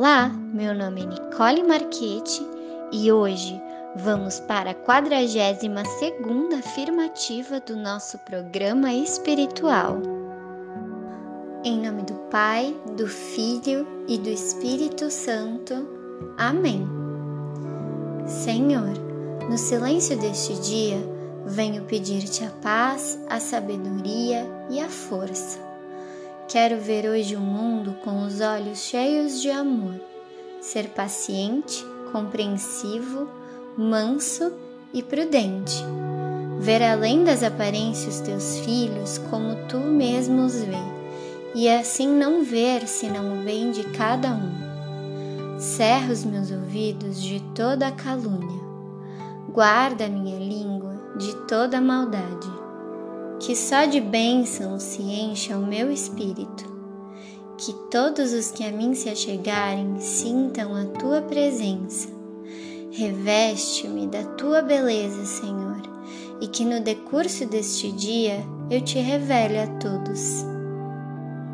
Olá, meu nome é Nicole Marchetti e hoje vamos para a 42 segunda afirmativa do nosso programa espiritual. Em nome do Pai, do Filho e do Espírito Santo. Amém. Senhor, no silêncio deste dia, venho pedir-te a paz, a sabedoria e a força Quero ver hoje o mundo com os olhos cheios de amor, ser paciente, compreensivo, manso e prudente. Ver além das aparências teus filhos como tu mesmo os vê, e assim não ver se não vem de cada um. Cerra os meus ouvidos de toda a calúnia, guarda minha língua de toda maldade que só de bênçãos se encha o meu espírito, que todos os que a mim se achegarem sintam a tua presença. Reveste-me da tua beleza, Senhor, e que no decurso deste dia eu te revele a todos.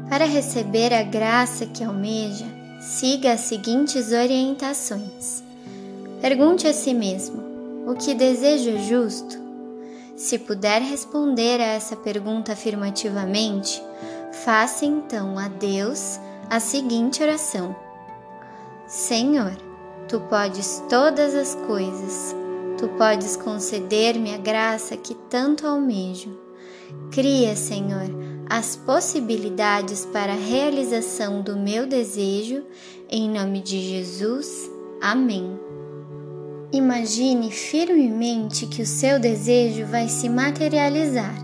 Para receber a graça que almeja, siga as seguintes orientações. Pergunte a si mesmo: o que desejo é justo? Se puder responder a essa pergunta afirmativamente, faça então a Deus a seguinte oração: Senhor, tu podes todas as coisas, tu podes conceder-me a graça que tanto almejo. Cria, Senhor, as possibilidades para a realização do meu desejo, em nome de Jesus. Amém. Imagine firmemente que o seu desejo vai se materializar.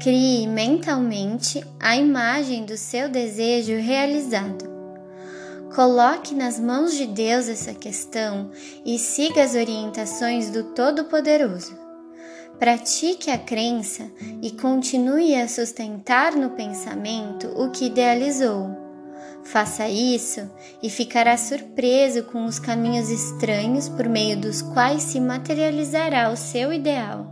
Crie mentalmente a imagem do seu desejo realizado. Coloque nas mãos de Deus essa questão e siga as orientações do Todo-Poderoso. Pratique a crença e continue a sustentar no pensamento o que idealizou. Faça isso e ficará surpreso com os caminhos estranhos por meio dos quais se materializará o seu ideal.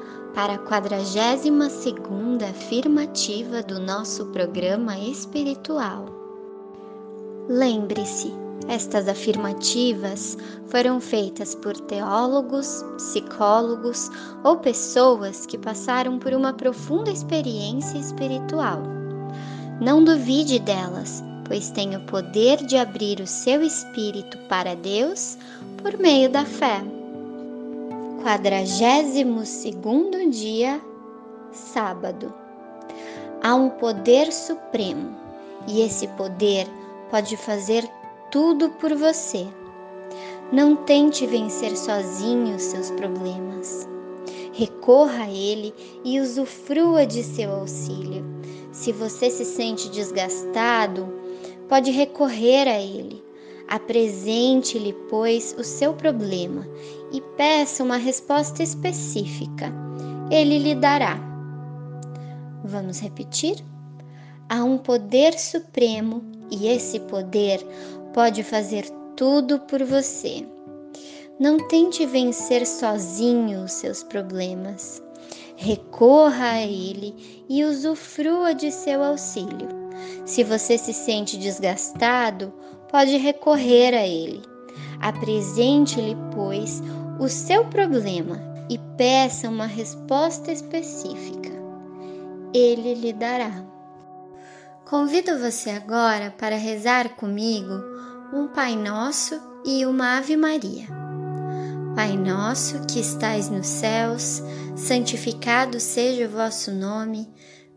para a 42 segunda afirmativa do nosso programa espiritual. Lembre-se, estas afirmativas foram feitas por teólogos, psicólogos ou pessoas que passaram por uma profunda experiência espiritual. Não duvide delas, pois tem o poder de abrir o seu espírito para Deus por meio da fé. Quadragésimo segundo dia, sábado. Há um poder supremo e esse poder pode fazer tudo por você. Não tente vencer sozinho os seus problemas. Recorra a Ele e usufrua de seu auxílio. Se você se sente desgastado, pode recorrer a Ele Apresente-lhe, pois, o seu problema e peça uma resposta específica. Ele lhe dará. Vamos repetir? Há um poder supremo e esse poder pode fazer tudo por você. Não tente vencer sozinho os seus problemas. Recorra a ele e usufrua de seu auxílio. Se você se sente desgastado, pode recorrer a ele. Apresente-lhe, pois, o seu problema e peça uma resposta específica. Ele lhe dará. Convido você agora para rezar comigo um Pai Nosso e uma Ave Maria. Pai nosso que estais nos céus, santificado seja o vosso nome,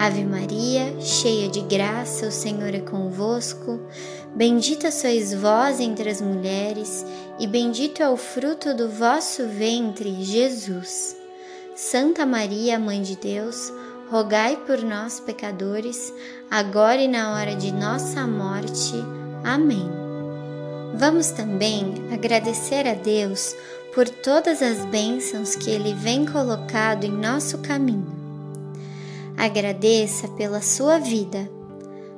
Ave Maria, cheia de graça, o Senhor é convosco. Bendita sois vós entre as mulheres, e bendito é o fruto do vosso ventre, Jesus. Santa Maria, Mãe de Deus, rogai por nós, pecadores, agora e na hora de nossa morte. Amém. Vamos também agradecer a Deus por todas as bênçãos que Ele vem colocado em nosso caminho. Agradeça pela sua vida,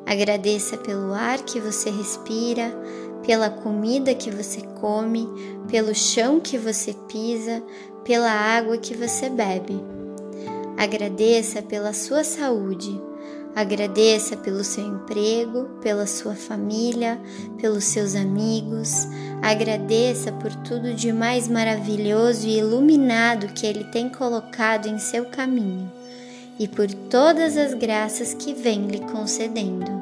agradeça pelo ar que você respira, pela comida que você come, pelo chão que você pisa, pela água que você bebe. Agradeça pela sua saúde. Agradeça pelo seu emprego, pela sua família, pelos seus amigos. Agradeça por tudo de mais maravilhoso e iluminado que Ele tem colocado em seu caminho e por todas as graças que vem lhe concedendo.